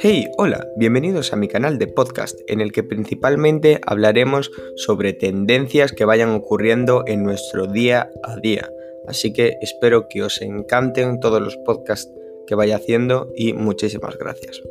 Hey, hola, bienvenidos a mi canal de podcast en el que principalmente hablaremos sobre tendencias que vayan ocurriendo en nuestro día a día. Así que espero que os encanten todos los podcasts que vaya haciendo y muchísimas gracias.